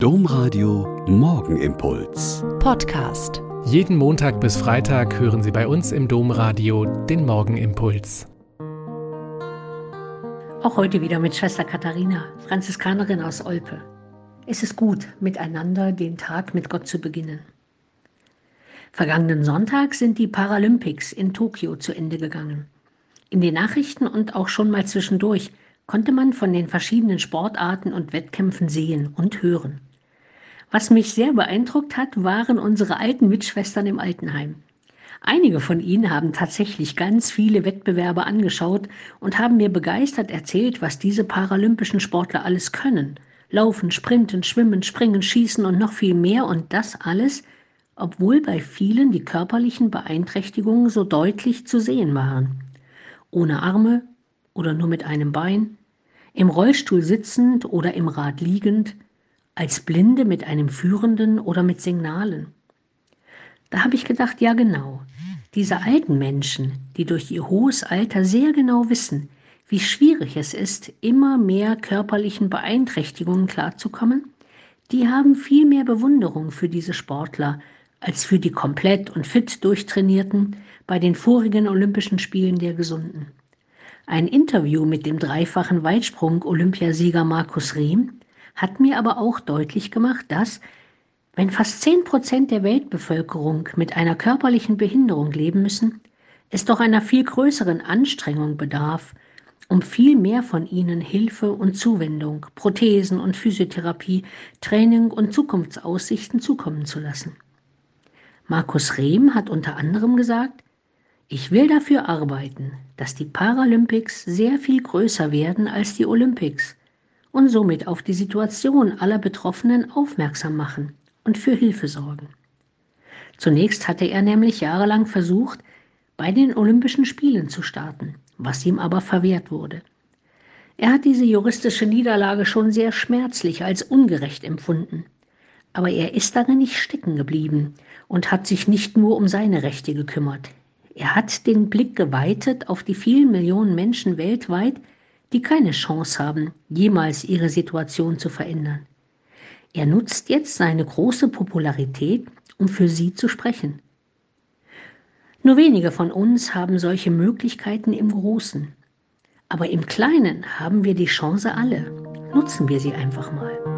Domradio Morgenimpuls. Podcast. Jeden Montag bis Freitag hören Sie bei uns im Domradio den Morgenimpuls. Auch heute wieder mit Schwester Katharina, Franziskanerin aus Olpe. Es ist gut, miteinander den Tag mit Gott zu beginnen. Vergangenen Sonntag sind die Paralympics in Tokio zu Ende gegangen. In den Nachrichten und auch schon mal zwischendurch konnte man von den verschiedenen Sportarten und Wettkämpfen sehen und hören. Was mich sehr beeindruckt hat, waren unsere alten Mitschwestern im Altenheim. Einige von ihnen haben tatsächlich ganz viele Wettbewerbe angeschaut und haben mir begeistert erzählt, was diese paralympischen Sportler alles können. Laufen, sprinten, schwimmen, springen, schießen und noch viel mehr und das alles, obwohl bei vielen die körperlichen Beeinträchtigungen so deutlich zu sehen waren. Ohne Arme oder nur mit einem Bein, im Rollstuhl sitzend oder im Rad liegend, als Blinde mit einem Führenden oder mit Signalen. Da habe ich gedacht, ja genau, diese alten Menschen, die durch ihr hohes Alter sehr genau wissen, wie schwierig es ist, immer mehr körperlichen Beeinträchtigungen klarzukommen, die haben viel mehr Bewunderung für diese Sportler als für die komplett und fit durchtrainierten bei den vorigen Olympischen Spielen der Gesunden. Ein Interview mit dem dreifachen Weitsprung-Olympiasieger Markus Riem hat mir aber auch deutlich gemacht, dass, wenn fast 10 Prozent der Weltbevölkerung mit einer körperlichen Behinderung leben müssen, es doch einer viel größeren Anstrengung bedarf, um viel mehr von ihnen Hilfe und Zuwendung, Prothesen und Physiotherapie, Training und Zukunftsaussichten zukommen zu lassen. Markus Rehm hat unter anderem gesagt, ich will dafür arbeiten, dass die Paralympics sehr viel größer werden als die Olympics und somit auf die Situation aller Betroffenen aufmerksam machen und für Hilfe sorgen. Zunächst hatte er nämlich jahrelang versucht, bei den Olympischen Spielen zu starten, was ihm aber verwehrt wurde. Er hat diese juristische Niederlage schon sehr schmerzlich als ungerecht empfunden. Aber er ist darin nicht stecken geblieben und hat sich nicht nur um seine Rechte gekümmert. Er hat den Blick geweitet auf die vielen Millionen Menschen weltweit, die keine Chance haben, jemals ihre Situation zu verändern. Er nutzt jetzt seine große Popularität, um für sie zu sprechen. Nur wenige von uns haben solche Möglichkeiten im Großen. Aber im Kleinen haben wir die Chance alle. Nutzen wir sie einfach mal.